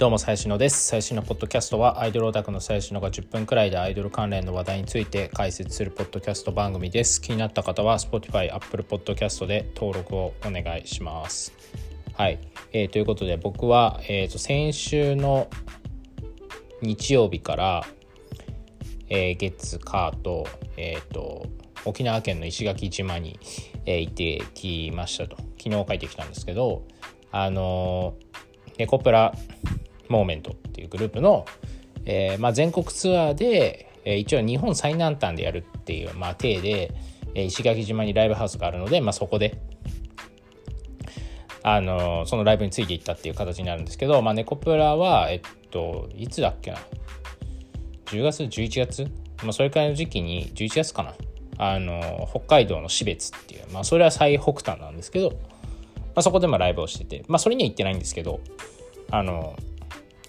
どうも最新のです。最新のポッドキャストはアイドルオタクの最新のが10分くらいでアイドル関連の話題について解説するポッドキャスト番組です。気になった方は Spotify、Apple Podcast で登録をお願いします。はい、えー、ということで僕は、えーと、先週の日曜日から、えー、月火と,、えーと、沖縄県の石垣島に、えー、行ってきましたと。昨日帰ってきたんですけどあのー、ネコプラモーメントっていうグループの、えーまあ、全国ツアーで、えー、一応日本最南端でやるっていう、まあ、体で、えー、石垣島にライブハウスがあるので、まあ、そこで、あのー、そのライブについていったっていう形になるんですけど、まあ、ネコプラは、えっと、いつだっけな？10月？11月、まあ、それくらいの時期に11月かな？あの北海道の標津っていう、まあ、それは最北端なんですけど、まあ、そこでもライブをしてて、まあ、それには行ってないんですけどあの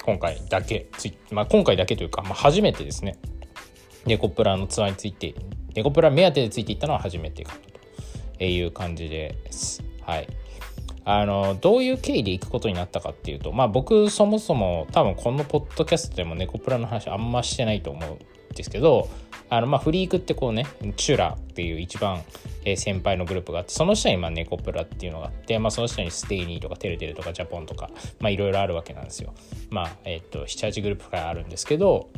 今回だけついまあ、今回だけというか、まあ、初めてですねネコプラのツアーについてネコプラ目当てでついていったのは初めてかという感じです。はい、あのどういう経緯で行くことになったかっていうと、まあ、僕そもそも多分このポッドキャストでもネコプラの話あんましてないと思うんですけどあのまあフリークってこうねチュラっていう一番先輩のグループがあってその下にまあネコプラっていうのがあって、まあ、その下にステイニーとかテレテレとかジャポンとかまいろいろあるわけなんですよ。まあえっ、と78グループがあるんですけど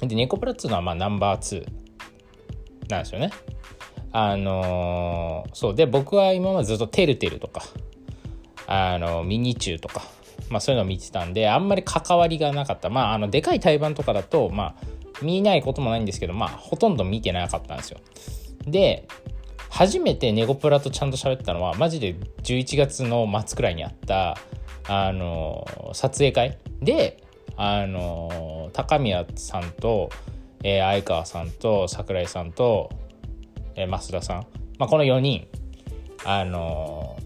でネコプラっていうのはまあナンバー2なんですよね。あのー、そうで僕は今までずっとテルテルとかあのミニチューとか、まあ、そういうのを見てたんであんまり関わりがなかったまああのでかい対バンとかだとまあ見ないこともないんですけどまあほとんど見てなかったんですよ。で初めてネゴプラとちゃんと喋ったのはマジで11月の末くらいにあったあの撮影会。であの高宮さんと、えー、相川さんと桜井さんと、えー、増田さん、まあ、この4人。あの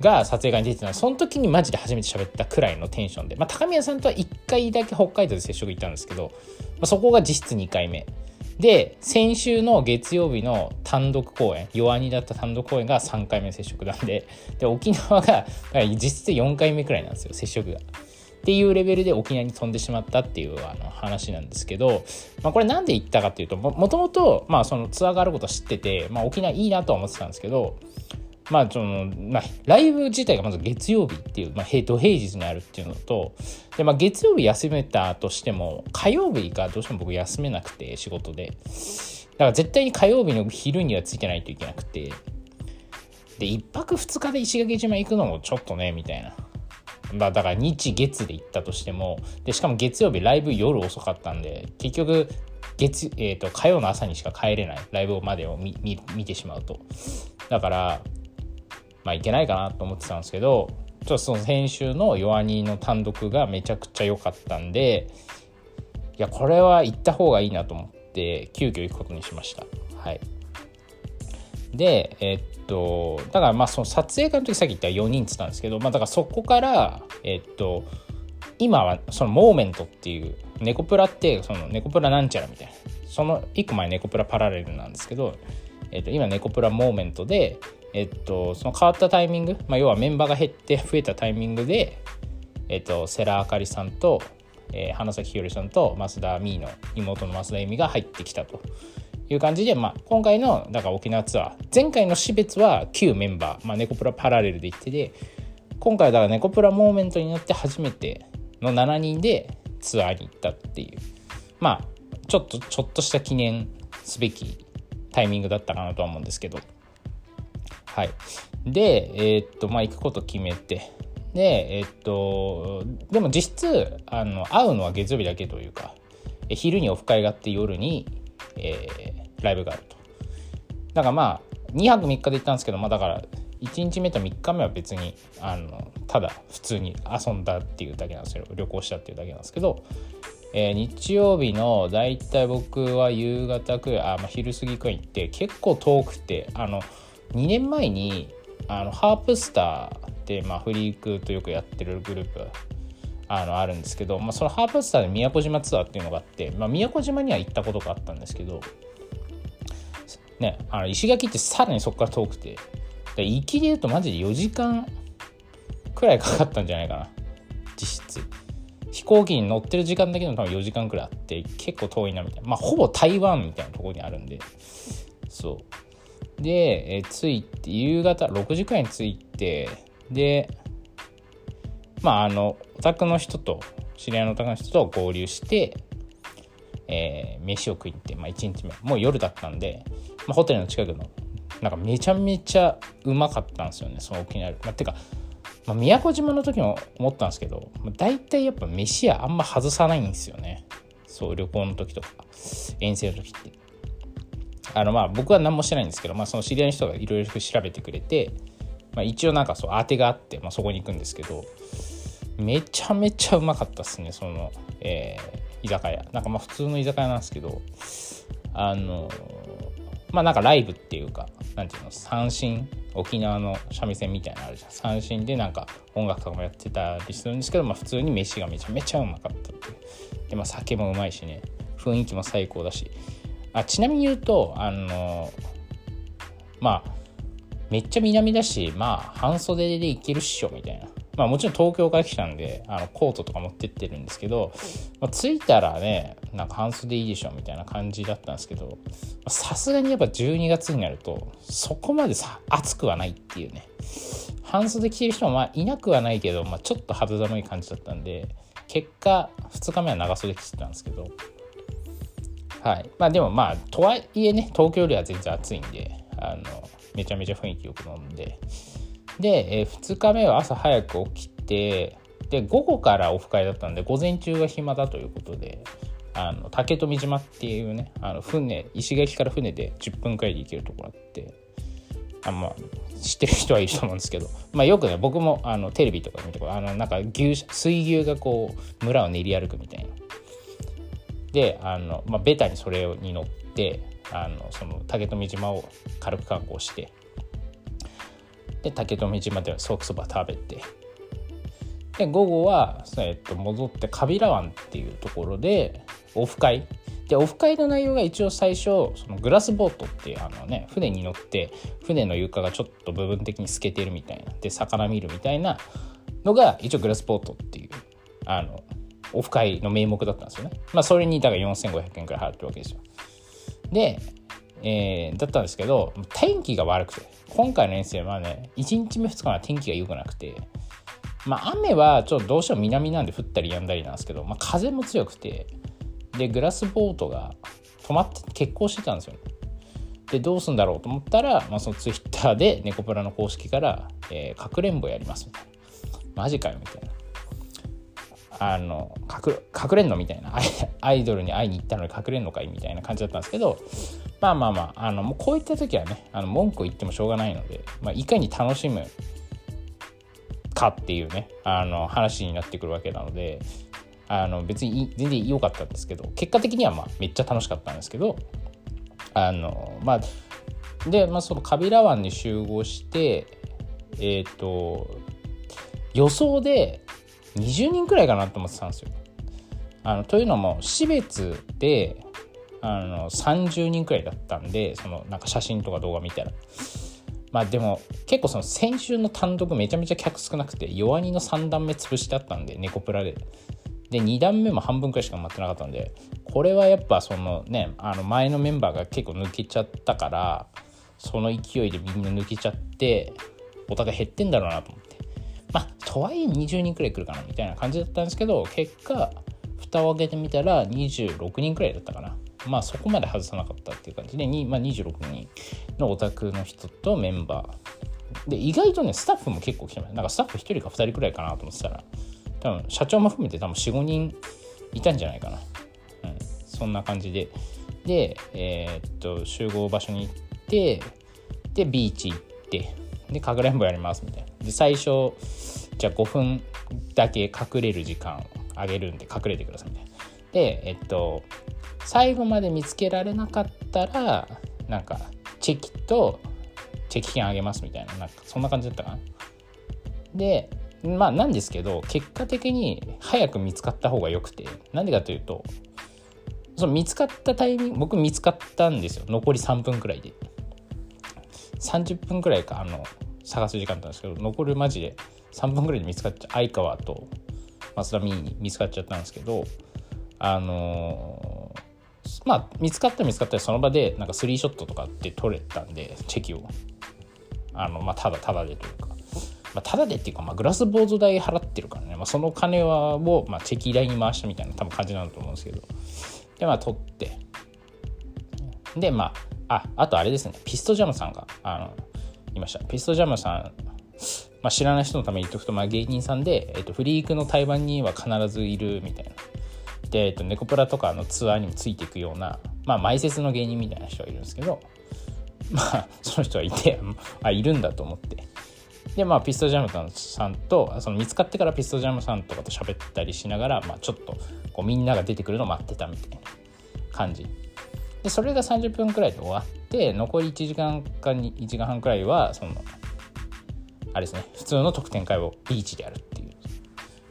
が撮影会に出てたのその時にマジで初めて喋ったくらいのテンションで、まあ、高宮さんとは1回だけ北海道で接触行ったんですけど、まあ、そこが実質2回目。で先週の月曜日の単独公演弱荷だった単独公演が3回目接触なんでで沖縄が実質4回目くらいなんですよ接触が。っていうレベルで沖縄に飛んでしまったっていうあの話なんですけど、まあ、これなんで行ったかっていうともともとそのツアーがあることは知ってて、まあ、沖縄いいなとは思ってたんですけどまあそのまあ、ライブ自体がまず月曜日っていう、まあ、土平日にあるっていうのとで、まあ、月曜日休めたとしても火曜日がどうしても僕休めなくて仕事で。だから絶対に火曜日の昼にはついてないといけなくて。で1泊2日で石垣島行くのもちょっとねみたいな。まあ、だから日月で行ったとしても。でしかも月曜日ライブ夜遅かったんで結局月、えーと、と火曜の朝にしか帰れない。ライブまでを見見てしまうと。だからまあいけないかなと思ってたんですけどちょっとその先週の弱荷の単独がめちゃくちゃ良かったんでいやこれは行った方がいいなと思って急遽行くことにしました。はい。でえっとだからまあその撮影会の時さっき言った4人っつったんですけどまあだからそこからえっと今はそのモーメントっていうネコプラってそのネコプラなんちゃらみたいな。その1個前ネコプラパラレルなんですけど、えっと、今ネコプラモーメントでえっと、その変わったタイミング、まあ、要はメンバーが減って増えたタイミングで、えっと、世良あかりさんと、えー、花咲ひよりさんと増田美の妹の増田恵美が入ってきたと。いう感じで、まあ、今回のだから沖縄ツアー前回の標別は旧メンバー、まあ、ネコプラパラレルで行ってて今回だからネコプラモーメントになって初めての7人でツアーに行ったっていう。まあちょっとちょっとした記念すべきタイミングだったかなとは思うんですけど。はい。で、えー、っと、まあ、行くこと決めて、で、えー、っと、でも実質、あの、会うのは月曜日だけというか、昼にオフ会があって夜に、えー、ライブがあると。だからまあ、2泊3日で行ったんですけど、まあだから、1日目と3日目は別に、あの、ただ普通に遊んだっていうだけなんですよ。旅行したっていうだけなんですけど、えー、日曜日のだいたい僕は夕方くらい、あ、まあ、昼過ぎくらい行って、結構遠くて、あの、2年前にあのハープスターって、まあ、フリークとよくやってるグループあのあるんですけど、まあ、そのハープスターで宮古島ツアーっていうのがあって、まあ、宮古島には行ったことがあったんですけど、ね、あの石垣ってさらにそこから遠くて行きで言うとマジで4時間くらいかかったんじゃないかな実質。飛行機に乗ってる時間だけでも多分4時間くらいあって結構遠いなみたいな。まあほぼ台湾みたいなところにあるんでそう。で、えー、着いて夕方6時くらいに着いてでまああのお宅の人と知り合いのお宅の人と合流してえー、飯を食いに行って、まあ、1日目。もう夜だったんで、まあ、ホテルの近くのなんかめちゃめちゃうまかったんですよねその沖縄。まあ、てか、まあ、宮古島の時も思ったんですけど、まあ、大体やっぱ飯屋あんま外さないんですよね。そう旅行の時とか遠征の時って。あのまあ僕は何もしてないんですけど、まあ、その知り合いの人がいろいろ調べてくれて、まあ、一応なんかそう当てがあって、まあ、そこに行くんですけどめちゃめちゃうまかったっすねその、えー、居酒屋。なんかまあ普通の居酒屋なんですけどあのまあなんかライブっていうかなんていうの三振沖縄の三味線みたいなのあるじゃん。三振でなんか音楽とかもやってたりするんですけど、まあ、普通に飯がめちゃめちゃうまかったってで、まあ、酒もうまいしね。雰囲気も最高だし。あちなみに言うとあのまあめっちゃ南だしまあ半袖で行けるっしょみたいな。まあもちろん東京から来たんであのコートとか持ってってるんですけど、まあ、着いたらねなんか半袖いいでしょみたいな感じだったんですけどさすがにやっぱ12月になるとそこまでさ暑くはないっていうね。半袖着てる人もまあいなくはないけど、まあ、ちょっと肌寒い感じだったんで結果2日目は長袖着てたんですけどはい。まあでもまあとはいえね東京よりは全然暑いんであのめちゃめちゃ雰囲気よく飲んで。で、えー、2日目は朝早く起きてで午後からオフ会だったんで午前中が暇だということであの竹富島っていうねあの船石垣から船で10分くらいで行けるところあってあまあ知ってる人はいると思うんですけど、まあ、よくね僕もあのテレビとか見てあのなんか牛水牛がこう村を練り歩くみたいな。であの、まあ、ベタにそれに乗ってあのその竹富島を軽く観光してで竹富島ではソーキそば食べてで午後は、えっと、戻ってカビラ湾っていうところでオフ会。でオフ会の内容が一応最初そのグラスボートっていうあのね船に乗って船の床がちょっと部分的に透けてるみたいなで魚見るみたいなのが一応グラスボートっていうあのオフ会の名目だったんですよね。まあそれにだから4500円くらい払ってるわけですよ。でえー、だったんですけど天気が悪くて今回の遠征はね1日目2日目は天気が良くなくてまあ雨はちょっとどうしても南なんで降ったりやんだりなんですけど、まあ、風も強くてでグラスボートが止まって欠航してたんですよね。でどうすんだろうと思ったら、まあ、そのツイッターでネコプラの公式から「えー、かくれんぼやります」みたいな。マジかよみたいな。あの隠れんのみたいな。アイドルに会いに行ったのに隠れんのかいみたいな感じだったんですけどまあまあまああのもうこういった時はねあの文句を言ってもしょうがないので、まあ、いかに楽しむかっていうねあの話になってくるわけなのであの別に全然良かったんですけど結果的にはまあめっちゃ楽しかったんですけどあのまあで、まあ、そのカビラ湾に集合してえっ、ー、と予想で20人くらいかなと思ってたんですよ。あのというのも士別であの30人くらいだったんでそのなんか写真とか動画見たら。まあでも結構その先週の単独めちゃめちゃ客少なくて弱荷の3段目潰してあったんで猫プラで。で2段目も半分くらいしか待ってなかったんでこれはやっぱそのねあの前のメンバーが結構抜けちゃったからその勢いでみんな抜けちゃってお互い減ってんだろうなと思ってまあとはいえ20人くらい来るかなみたいな感じだったんですけど結果蓋を開けてみたら26人くらいだったかな。まあそこまで外さなかったっていう感じで、まあ、26人のオタクの人とメンバー。で意外とねスタッフも結構来てます。なんかスタッフ1人か2人くらいかなと思ってたら。多分社長も含めて多分45人いたんじゃないかな、うん、そんな感じで。でえー、っと集合場所に行ってでビーチ行ってでかくれんぼやりますみたいな。で最初じゃあ5分だけ隠れる時間をあげるんで隠れてくださいみたいなでえっと最後まで見つけられなかったらなんかチェキとチェキ券あげますみたいななんかそんな感じだったかな。でまあなんですけど結果的に早く見つかった方がよくてなんでかというとその見つかったタイミング僕見つかったんですよ。残り3分くらいで。30分くらいかあの探す時間だったんですけど残るマジで3分くらいで見つかっちゃ相川とマスダミニに見つかっちゃったんですけどあのー、まあ見つかった見つかったその場でなんかスリーショットとかって取れたんでチェキを。あのまあただただでというか、まあ、ただでっていうか、まあ、グラスボード代払ってるからね、まあ、その金はを、まあ、チェキ代に回したみたいな多分感じなんだと思うんですけど。でまあ取って。でまあああとあれですね。ピストジャムさんがあのいましたピストジャムさんまあ、知らない人のために言っておくと、まあ、芸人さんで、えっと、フリークの対バンには必ずいるみたいな。で、えっと、ネコプラとかのツアーにもついていくような、まあ、前説の芸人みたいな人がいるんですけど、まあ、その人はいて、あ、いるんだと思って。で、まあ、ピストジャムさんと、その見つかってからピストジャムさんとかと喋ったりしながら、まあ、ちょっと、こう、みんなが出てくるのを待ってたみたいな感じ。で、それが30分くらいで終わって、残り1時間か1時間半くらいは、その、あれですね普通の特典会をビーチでやるっていう、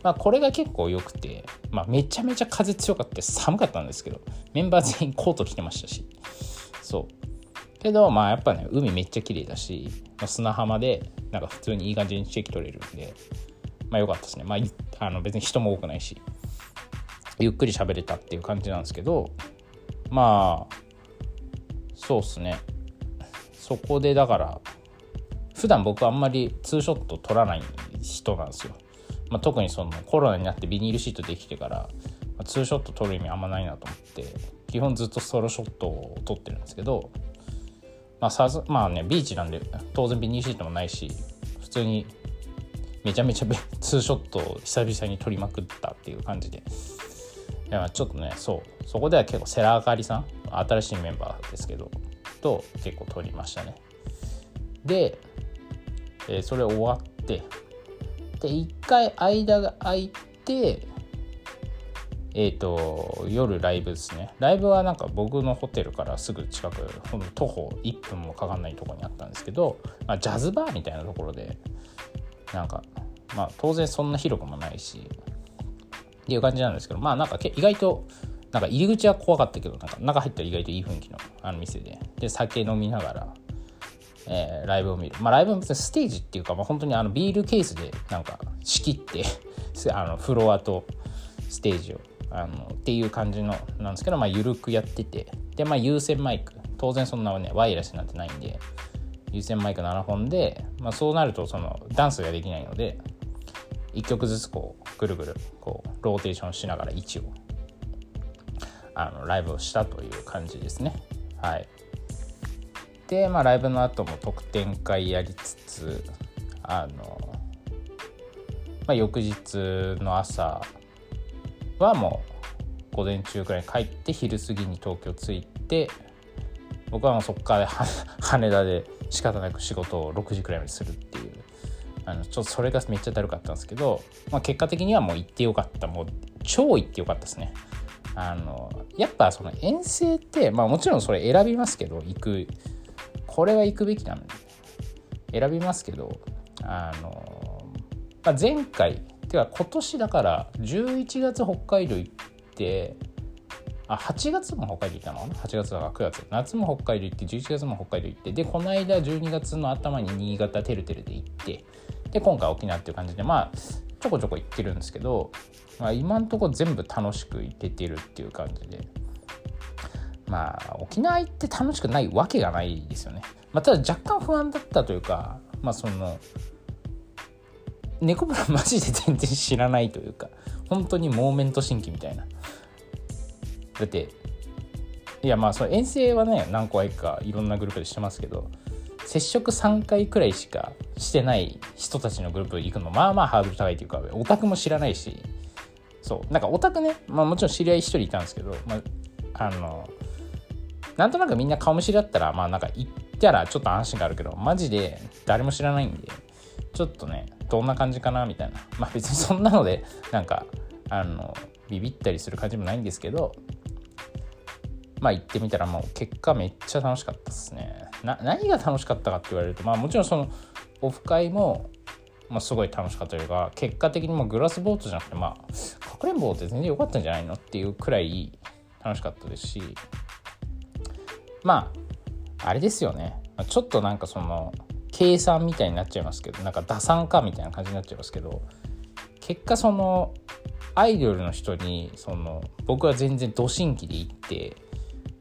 まあ、これが結構良くて、まあ、めちゃめちゃ風強かった。寒かったんですけどメンバー全員コート着てましたし。そう。けどまあやっぱね海めっちゃ綺麗だし、砂浜でなんか普通にいい感じにチェキ取れるんでまあ良かったですね。まああの別に人も多くないしゆっくり喋れたっていう感じなんですけどまあそうっすね。そこでだから普段僕あんまりツーショット撮らない人なんですよ。まあ、特にそのコロナになってビニールシートできてから、まあ、ツーショット撮る意味あんまないなと思って基本ずっとソロショットを撮ってるんですけどまあさずまあねビーチなんで当然ビニールシートもないし普通にめちゃめちゃツーショットを久々に撮りまくったっていう感じで。いやちょっとねそう。そこでは結構セラあかりさん新しいメンバーですけどと結構撮りましたね。でえー、それ終わってで1回間が空いてえっ、ー、と夜ライブですね。ライブはなんか僕のホテルからすぐ近くほん徒歩1分もかかんないとこにあったんですけど、まあ、ジャズバーみたいなところでなんかまあ当然そんな広くもないしっていう感じなんですけどまあなんか意外となんか入り口は怖かったけどなんか中入ったら意外といい雰囲気のあの店で。で酒飲みながらえー、ライブを見る。まあ、ライブもステージっていうか、まあ、本当にあのビールケースでなんか仕切ってあのフロアとステージをあのっていう感じのなんですけど、まあ、緩くやってて。で、まあ、有線マイク。当然そんなねワイヤレスなんてないんで有線マイク7本で、まあ、そうなるとそのダンスができないので1曲ずつこうぐるぐるこうローテーションしながら位置をあのライブをしたという感じですねはい。で、まあ、ライブの後も特典会やりつつあの、まあ、翌日の朝はもう午前中くらいに帰って昼過ぎに東京着いて僕はもうそこから 羽田で仕方なく仕事を6時くらいまでするっていうあのちょっとそれがめっちゃだるかったんですけど、まあ、結果的にはもう行ってよかったもう超行ってよかったですね。あのやっぱその遠征って、まあ、もちろんそれ選びますけど行くこれは行くべきなので選びますけどあの、まあ、前回てか今年だから11月北海道行ってあ8月も北海道行ったのかな？8月だから9月。夏も北海道行って11月も北海道行ってでこの間12月の頭に新潟てるてるで行ってで今回沖縄っていう感じでまあちょこちょこ行ってるんですけど、まあ、今んとこ全部楽しく行けてるっていう感じでまあ沖縄行って楽しくないわけがないですよね。まあ、ただ若干不安だったというかまあその猫ブラマジで全然知らないというか本当にモーメント新規みたいな。だっていやまあその遠征はね何個かいろんなグループでしてますけど接触3回くらいしかしてない人たちのグループ行くのまあまあハードル高いというかオタクも知らないしそう。なんかオタクね、まあ、もちろん知り合い1人いたんですけど、まあ、あのなんとなくみんな顔見知りだったらまあなんか行ったらちょっと安心があるけどマジで誰も知らないんでちょっとねどんな感じかなみたいな。まあ別にそんなのでなんかあのビビったりする感じもないんですけどまあ行ってみたらもう結果めっちゃ楽しかったですね。な何が楽しかったかって言われるとまあもちろんそのオフ会もまあ、すごい楽しかったというか結果的にもグラスボートじゃなくてまあくれんぼって全然良かったんじゃないのっていうくらい楽しかったですしまああれですよね。ちょっとなんかその計算みたいになっちゃいますけどなんか打算かみたいな感じになっちゃいますけど結果そのアイドルの人にその僕は全然ド新規で行って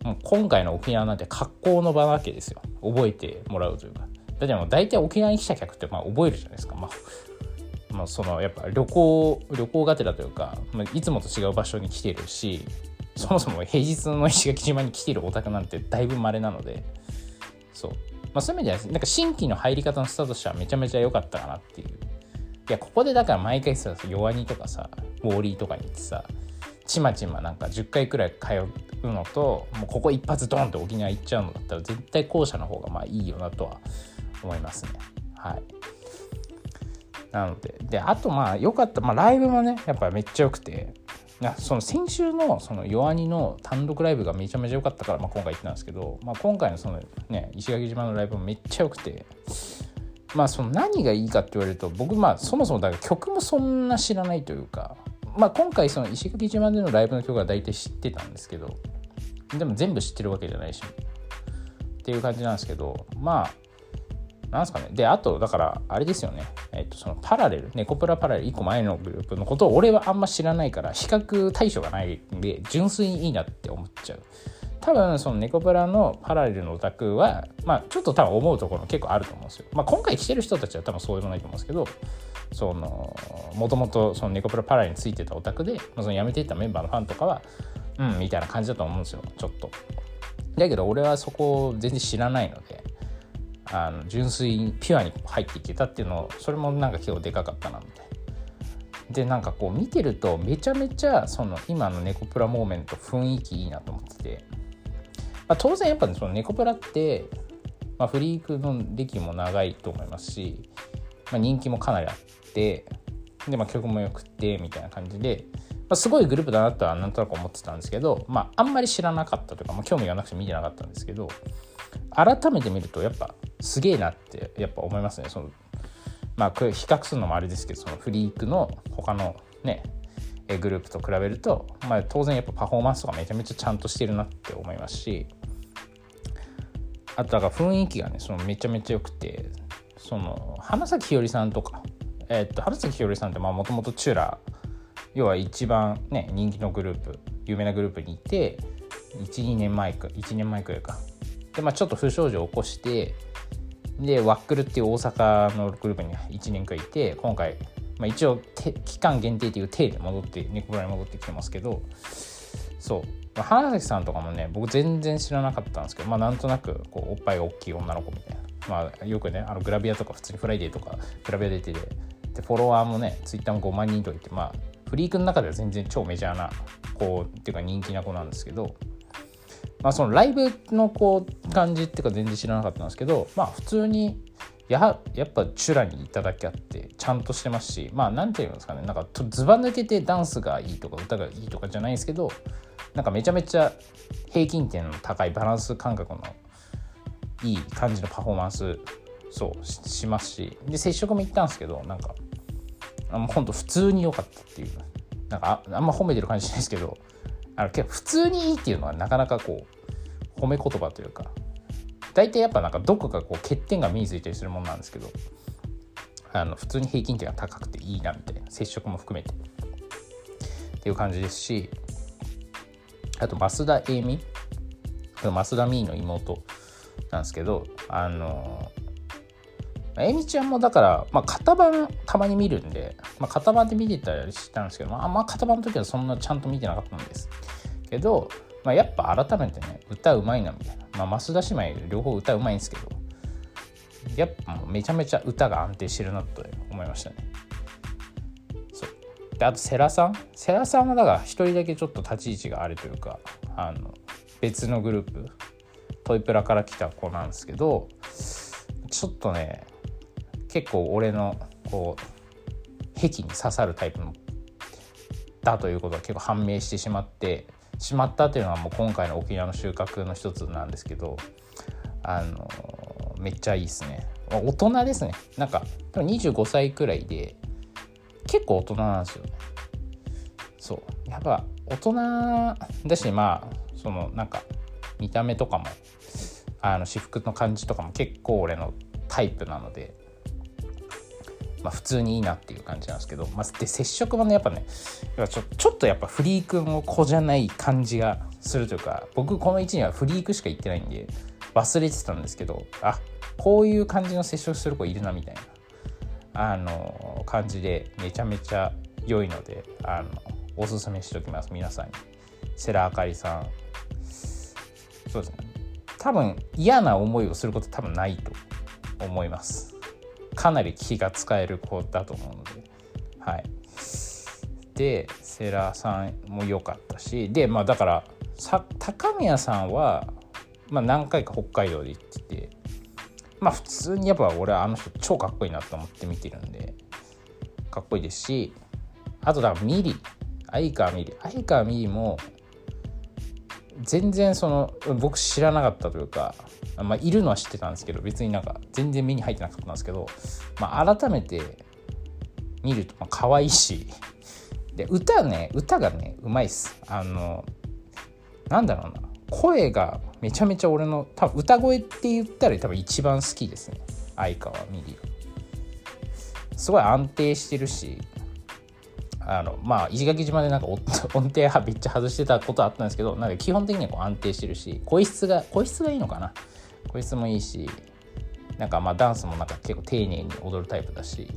もう今回の沖縄なんて格好の場なわけですよ。覚えてもらうというか。だってもう大体沖縄に来た客ってまあ覚えるじゃないですか。まあまあ、そのやっぱ旅行旅行がてらというか、まあ、いつもと違う場所に来てるしそもそも平日の石垣島に来てるお宅なんてだいぶ稀なのでそう、まあ、そういう意味ではなんか新規の入り方のスタートとしてはめちゃめちゃ良かったかなっていう。いやここでだから毎回さ弱荷とかさウォーリーとかに行ってさちまちまなんか10回くらい通うのともうここ一発ドンって沖縄行っちゃうのだったら絶対後者の方がまあいいよなとは思いますね。はい。なので。であとまあ良かった、まあ、ライブもねやっぱめっちゃ良くて。その先週のその弱荷の単独ライブがめちゃめちゃ良かったから、まあ、今回行ったんですけど、まあ、今回のそのね石垣島のライブもめっちゃ良くて。まあその何がいいかって言われると僕まあそもそもだから曲もそんな知らないというか。まあ今回その石垣島でのライブの曲は大体知ってたんですけど。でも全部知ってるわけじゃないし。っていう感じなんですけど。まあなんすかね。で、あと、だから、あれですよね。えっと、そのパラレル、ネコプラパラレル1個前のグループのことを俺はあんま知らないから、比較対象がないんで、純粋にいいなって思っちゃう。多分、そのネコプラのパラレルのオタクは、まあ、ちょっと多分思うところ結構あると思うんですよ。まあ、今回来てる人たちは多分そうでもないと思うんですけど、その、もともとそのネコプラパラレルについてたオタクで、その辞めていったメンバーのファンとかは、うん、みたいな感じだと思うんですよ、ちょっと。だけど、俺はそこを全然知らないので、あの純粋にピュアに入っていけたっていうのそれもなんか結構でかかったなみたいな。でなんかこう見てるとめちゃめちゃその今のネコプラモーメント雰囲気いいなと思ってて、まあ、当然やっぱ、ね、そのネコプラって、まあ、フリークの歴も長いと思いますし、まあ、人気もかなりあってで、まあ、曲もよくてみたいな感じで、ま、すごいグループだなとはなんとなく思ってたんですけど、まあ、あんまり知らなかったとか、まあ、興味がなくて見てなかったんですけど改めて見るとやっぱすげえなってやっぱ思いますね。そのまあ比較するのもあれですけどそのフリークの他のねグループと比べると、まあ、当然やっぱパフォーマンスとかめちゃめちゃちゃんとしてるなって思いますしあとだから雰囲気がねそのめちゃめちゃ良くてその花咲ひよりさんとか、えー、っと花咲ひよりさんってもともとチューラー要は一番ね人気のグループ有名なグループにいて12年前か1年前くらいか。で、まあ、ちょっと不祥事を起こしてでワックルっていう大阪のグループに1年くらいて今回、まあ、一応期間限定という体で戻って猫村に戻ってきてますけどそう、まあ、花崎さんとかもね僕全然知らなかったんですけど、まあ、なんとなくこうおっぱいが大きい女の子みたいな、まあ、よくねあのグラビアとか普通にフライデーとかグラビア出ててでフォロワーもねツイッターも5万人とかいてまあフリークの中では全然超メジャーな子っていうか人気な子なんですけどまあ、そのライブのこう感じっていうか全然知らなかったんですけどまあ普通にややっぱチュラにいただけあってちゃんとしてますしまあ何て言うんですかねなんかずば抜けてダンスがいいとか歌がいいとかじゃないんですけどなんかめちゃめちゃ平均点の高いバランス感覚のいい感じのパフォーマンスそうしますしで接触も行ったんですけどなんかあほんと普通に良かったっていう。なんかあんま褒めてる感じしないですけどあの普通にいいっていうのはなかなかこう褒め言葉というか大体やっぱなんかどこかこう欠点が身についたりするものなんですけどあの普通に平均点が高くていいなみたいな接触も含めて。っていう感じですしあと増田栄美増田美の妹なんですけどあのえみちゃんもだから、まあ、型番たまに見るんで、まあ、型番で見てたりしたんですけど、まあ、まあ型番の時はそんなちゃんと見てなかったんです。けど、まあ、やっぱ改めてね歌うまいなみたいな、まあ、増田姉妹両方歌うまいんですけどやっぱめちゃめちゃ歌が安定してるなと思いましたね。そう。であと世良さん。世良さんはだから一人だけちょっと立ち位置があるというかあの別のグループ。トイプラから来た子なんですけどちょっとね結構俺のこう癖に刺さるタイプのだということが結構判明してしまってしまったというのはもう今回の沖縄の収穫の一つなんですけどあのめっちゃいいですね。大人ですね。なんか多分25歳くらいで結構大人なんですよね。そう。やっぱ大人だしまあそのなんか見た目とかもあの私服の感じとかも結構俺のタイプなのでまあ、普通にいいなっていう感じなんですけど、まあ、で接触もねやっぱねちょちょっとやっぱフリークの子じゃない感じがするというか僕この1にはフリークしか言ってないんで忘れてたんですけどあこういう感じの接触する子いるなみたいなあの感じでめちゃめちゃ良いのであのおすすめしておきます皆さんに。世良あかりさん。そうですね。多分嫌な思いをすること多分ないと思います。かなり気が使える子だと思うので。はい。でセラーさんも良かったし。でまあだからさ高宮さんは、まあ、何回か北海道で行ってて。まあ普通にやっぱ俺はあの人超かっこいいなと思って見てるんで。かっこいいですしあとだからミリ。相川ミリ。相川ミリも全然その僕知らなかったというか、まあ、いるのは知ってたんですけど別になんか全然目に入ってなかったんですけど、まあ、改めて見るとまあ可愛いしで歌ね歌がねうまいっす。あのなんだろうな。声がめちゃめちゃ俺の多分歌声って言ったら多分一番好きですね。相川ミリすごい安定してるしあのまあ石垣島でなんか 音程はめっちゃ外してたことあったんですけどなんか基本的にはこう安定してるし声質が声質がいいのかな。声質もいいしなんかまあダンスもなんか結構丁寧に踊るタイプだし。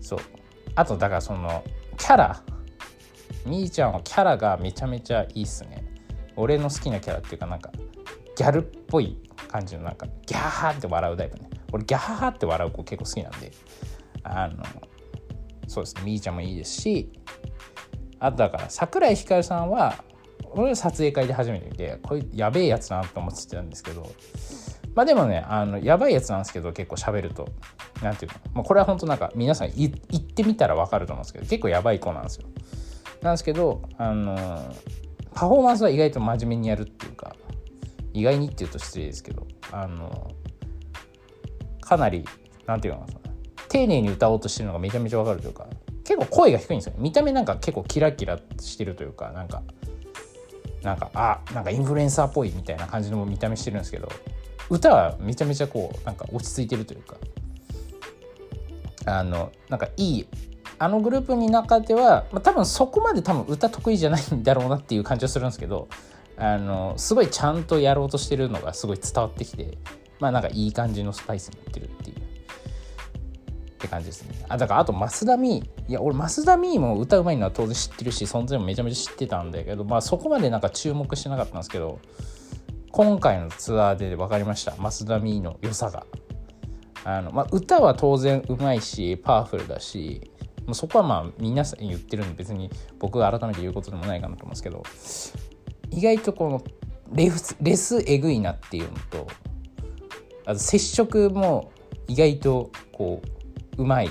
そう。あとだからそのキャラ。みーちゃんはキャラがめちゃめちゃいいっすね。俺の好きなキャラっていうかなんかギャルっぽい感じのなんかギャーって笑うタイプね。俺ギャーって笑う子結構好きなんで。あのそうですね。みーちゃんもいいですし。あとだから桜井光さんは俺は撮影会で初めて見てこれやべえやつだなと思ってたんですけどまあでもねあのやばいやつなんですけど結構喋ると何ていうの、まあ、これは本当なんか皆さん言ってみたら分かると思うんですけど結構やばい子なんですよ。なんですけどあのパフォーマンスは意外と真面目にやるっていうか意外にっていうと失礼ですけどあのかなり何て言うのかな丁寧に歌おうとしてるのがめちゃめちゃわかるというか結構声が低いんですよ見た目なんか結構キラキラしてるというかなんかなんかあなんかインフルエンサーっぽいみたいな感じの見た目してるんですけど歌はめちゃめちゃこうなんか落ち着いてるというか。あのなんかいいあのグループの中では、まあ、多分そこまで多分歌得意じゃないんだろうなっていう感じはするんですけどあのすごいちゃんとやろうとしてるのがすごい伝わってきてまあなんかいい感じのスパイスにいってるっていう。って感じですね。あだからあと増田美。いや俺増田美も歌うまいのは当然知ってるし存在もめちゃめちゃ知ってたんだけどまあそこまでなんか注目してなかったんですけど今回のツアーで分かりました。増田美の良さが。あの、まあ、歌は当然うまいしパワフルだしもうそこはまあ皆さん言ってるんで別に僕が改めて言うことでもないかなと思うんですけど意外とこのレスレスえぐいなっていうのとあと接触も意外とこううまい。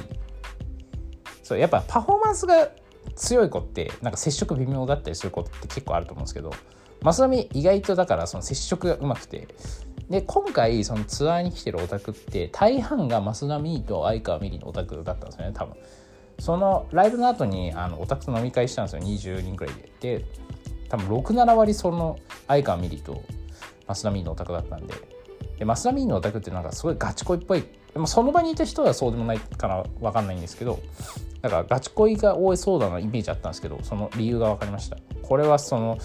そうやっぱパフォーマンスが強い子ってなんか接触微妙だったりすることって結構あると思うんですけど増田美意外とだからその接触がうまくて。で今回そのツアーに来てるオタクって大半が増田美と相川美里のオタクだったんですよね多分。そのライブの後にあのオタクと飲み会したんですよ20人くらいで。で多分67割その相川美里と増田美のオタクだったんで。で増田美のオタクってなんかすごいガチ恋っぽいでもその場にいた人はそうでもないから分かんないんですけどだからガチ恋が多いそうだなイメージあったんですけどその理由が分かりました。これはその、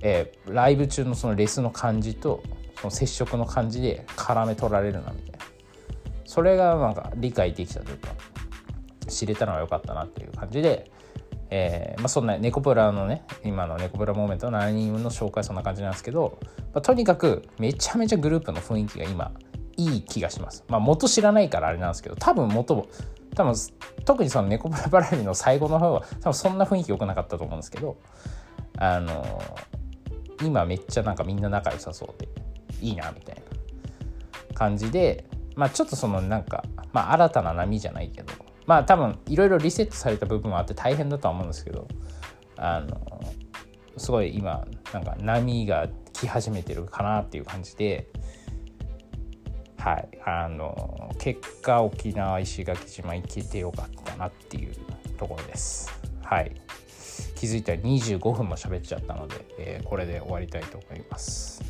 えー、ライブ中のそのレスの感じとその接触の感じで絡め取られるなみたいな。それがなんか理解できたというか知れたのは良かったなっていう感じで、えーまあ、そんなネコプラのね今のネコプラモーメントの7人の紹介そんな感じなんですけど、まあ、とにかくめちゃめちゃグループの雰囲気が今いい気がします。まあ元知らないからあれなんですけど多分元も多分特にその猫バラバラリの最後の方は多分そんな雰囲気良くなかったと思うんですけどあの今めっちゃなんかみんな仲良さそうでいいなみたいな感じでまあちょっとそのなんかまあ新たな波じゃないけどまあ多分いろいろリセットされた部分もあって大変だとは思うんですけどあのすごい今なんか波が来始めてるかなっていう感じではい、あの結果沖縄石垣島行けてよかったなっていうところです。はい、気づいたら25分も喋っちゃったので、えー、これで終わりたいと思います。